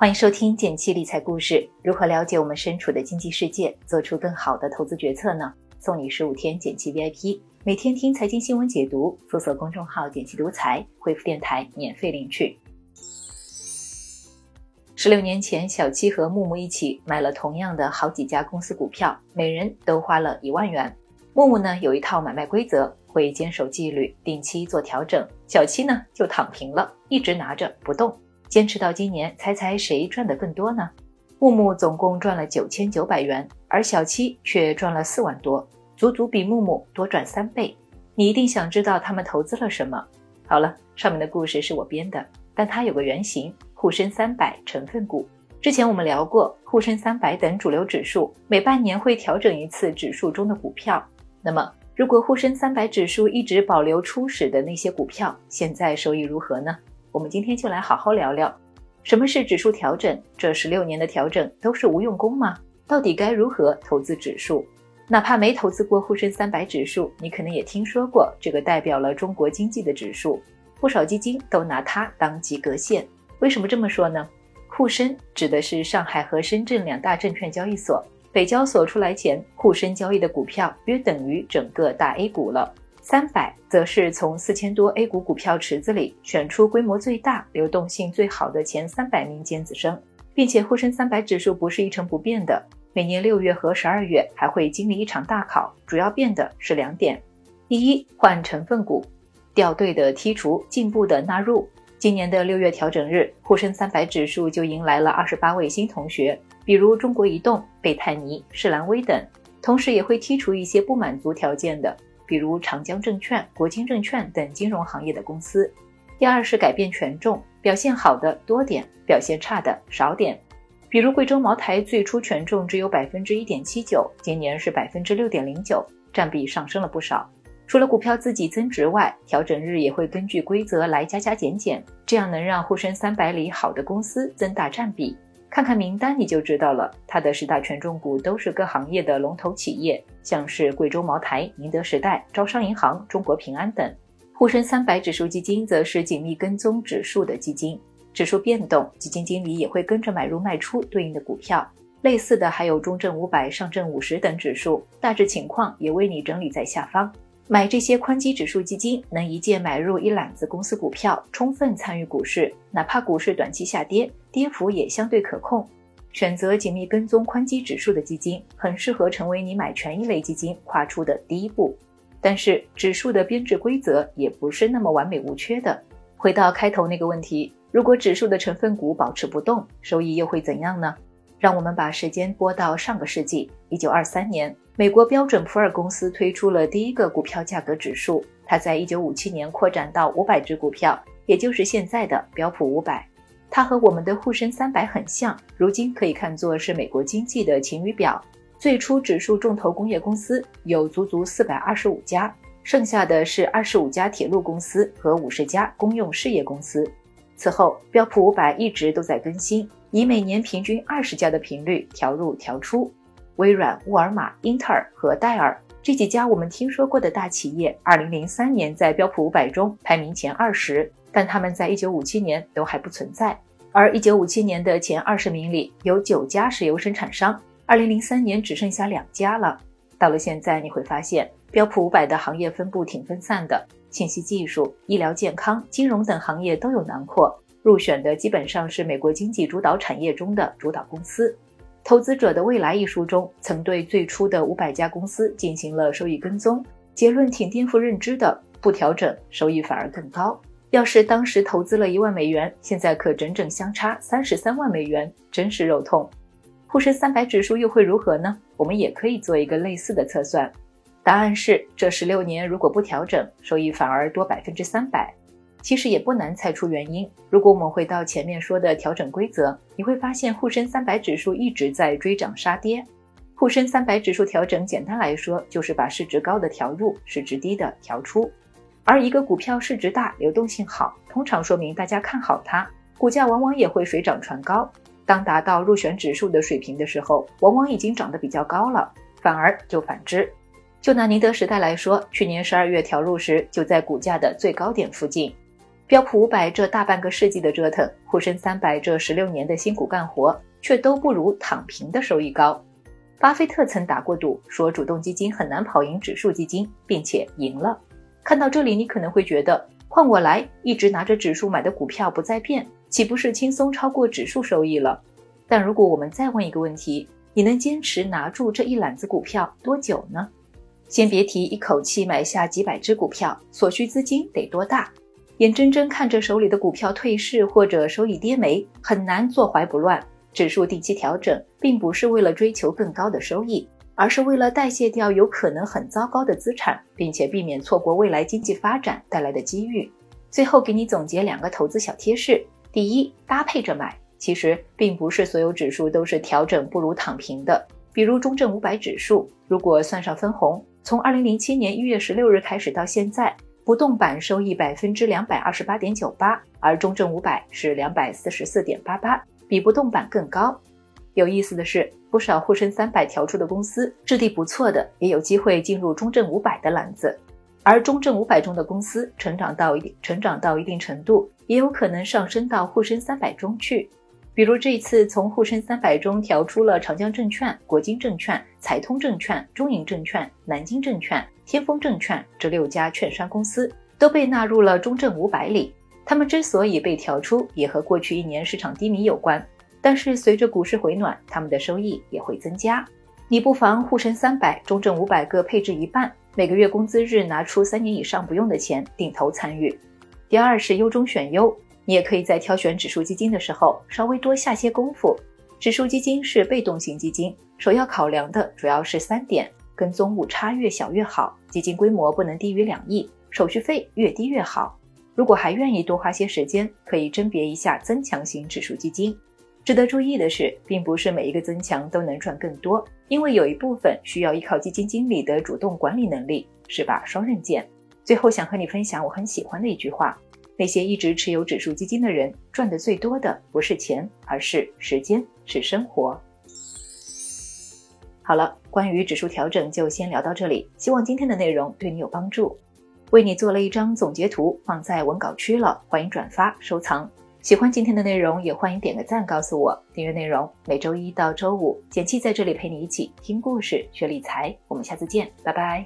欢迎收听简七理财故事。如何了解我们身处的经济世界，做出更好的投资决策呢？送你十五天简七 VIP，每天听财经新闻解读，搜索公众号“简七独裁，回复“电台”免费领取。十六年前，小七和木木一起买了同样的好几家公司股票，每人都花了一万元。木木呢有一套买卖规则，会坚守纪律，定期做调整。小七呢就躺平了，一直拿着不动。坚持到今年，猜猜谁赚的更多呢？木木总共赚了九千九百元，而小七却赚了四万多，足足比木木多赚三倍。你一定想知道他们投资了什么？好了，上面的故事是我编的，但它有个原型——沪深三百成分股。之前我们聊过，沪深三百等主流指数每半年会调整一次指数中的股票。那么，如果沪深三百指数一直保留初始的那些股票，现在收益如何呢？我们今天就来好好聊聊，什么是指数调整？这十六年的调整都是无用功吗？到底该如何投资指数？哪怕没投资过沪深三百指数，你可能也听说过这个代表了中国经济的指数，不少基金都拿它当及格线。为什么这么说呢？沪深指的是上海和深圳两大证券交易所，北交所出来前，沪深交易的股票约等于整个大 A 股了。三百则是从四千多 A 股股票池子里选出规模最大、流动性最好的前三百名尖子生，并且沪深三百指数不是一成不变的，每年六月和十二月还会经历一场大考，主要变的是两点：第一，换成分股，掉队的剔除，进步的纳入。今年的六月调整日，沪深三百指数就迎来了二十八位新同学，比如中国移动、贝泰尼、世兰威等，同时也会剔除一些不满足条件的。比如长江证券、国金证券等金融行业的公司。第二是改变权重，表现好的多点，表现差的少点。比如贵州茅台最初权重只有百分之一点七九，今年是百分之六点零九，占比上升了不少。除了股票自己增值外，调整日也会根据规则来加加减减，这样能让沪深三百里好的公司增大占比。看看名单你就知道了，它的十大权重股都是各行业的龙头企业，像是贵州茅台、宁德时代、招商银行、中国平安等。沪深三百指数基金则是紧密跟踪指数的基金，指数变动，基金经理也会跟着买入卖出对应的股票。类似的还有中证五百、上证五十等指数，大致情况也为你整理在下方。买这些宽基指数基金，能一键买入一揽子公司股票，充分参与股市，哪怕股市短期下跌，跌幅也相对可控。选择紧密跟踪宽基指数的基金，很适合成为你买权益类基金跨出的第一步。但是，指数的编制规则也不是那么完美无缺的。回到开头那个问题，如果指数的成分股保持不动，收益又会怎样呢？让我们把时间拨到上个世纪，一九二三年。美国标准普尔公司推出了第一个股票价格指数，它在一九五七年扩展到五百只股票，也就是现在的标普五百。它和我们的沪深三百很像，如今可以看作是美国经济的晴雨表。最初指数重投工业公司有足足四百二十五家，剩下的是二十五家铁路公司和五十家公用事业公司。此后，标普五百一直都在更新，以每年平均二十家的频率调入调出。微软、沃尔玛、英特尔和戴尔这几家我们听说过的大企业，二零零三年在标普五百中排名前二十，但他们在一九五七年都还不存在。而一九五七年的前二十名里有九家石油生产商，二零零三年只剩下两家了。到了现在，你会发现标普五百的行业分布挺分散的，信息技术、医疗健康、金融等行业都有囊括，入选的基本上是美国经济主导产业中的主导公司。《投资者的未来》一书中，曾对最初的五百家公司进行了收益跟踪，结论挺颠覆认知的：不调整，收益反而更高。要是当时投资了一万美元，现在可整整相差三十三万美元，真是肉痛。沪深三百指数又会如何呢？我们也可以做一个类似的测算，答案是：这十六年如果不调整，收益反而多百分之三百。其实也不难猜出原因。如果我们回到前面说的调整规则，你会发现沪深三百指数一直在追涨杀跌。沪深三百指数调整，简单来说就是把市值高的调入，市值低的调出。而一个股票市值大、流动性好，通常说明大家看好它，股价往往也会水涨船高。当达到入选指数的水平的时候，往往已经涨得比较高了，反而就反之。就拿宁德时代来说，去年十二月调入时就在股价的最高点附近。标普五百这大半个世纪的折腾，沪深三百这十六年的辛苦干活，却都不如躺平的收益高。巴菲特曾打过赌，说主动基金很难跑赢指数基金，并且赢了。看到这里，你可能会觉得，换我来，一直拿着指数买的股票不再变，岂不是轻松超过指数收益了？但如果我们再问一个问题，你能坚持拿住这一揽子股票多久呢？先别提一口气买下几百只股票，所需资金得多大？眼睁睁看着手里的股票退市或者收益跌没，很难坐怀不乱。指数定期调整，并不是为了追求更高的收益，而是为了代谢掉有可能很糟糕的资产，并且避免错过未来经济发展带来的机遇。最后给你总结两个投资小贴士：第一，搭配着买。其实并不是所有指数都是调整不如躺平的，比如中证五百指数，如果算上分红，从二零零七年一月十六日开始到现在，不动版收益百分之两百二十八点九八，而中证五百是两百四十四点八八，比不动版更高。有意思的是，不少沪深三百调出的公司质地不错的，也有机会进入中证五百的篮子，而中证五百中的公司成长到一成长到一定程度，也有可能上升到沪深三百中去。比如这次从沪深三百中调出了长江证券、国金证券、财通证券、中银证券、南京证券、天风证券这六家券商公司，都被纳入了中证五百里。他们之所以被调出，也和过去一年市场低迷有关。但是随着股市回暖，他们的收益也会增加。你不妨沪深三百、中证五百各配置一半，每个月工资日拿出三年以上不用的钱定投参与。第二是优中选优。你也可以在挑选指数基金的时候稍微多下些功夫。指数基金是被动型基金，首要考量的主要是三点：跟踪误差越小越好，基金规模不能低于两亿，手续费越低越好。如果还愿意多花些时间，可以甄别一下增强型指数基金。值得注意的是，并不是每一个增强都能赚更多，因为有一部分需要依靠基金经理的主动管理能力，是把双刃剑。最后想和你分享我很喜欢的一句话。那些一直持有指数基金的人，赚的最多的不是钱，而是时间，是生活。好了，关于指数调整就先聊到这里，希望今天的内容对你有帮助。为你做了一张总结图，放在文稿区了，欢迎转发收藏。喜欢今天的内容，也欢迎点个赞，告诉我订阅内容。每周一到周五，简七在这里陪你一起听故事、学理财。我们下次见，拜拜。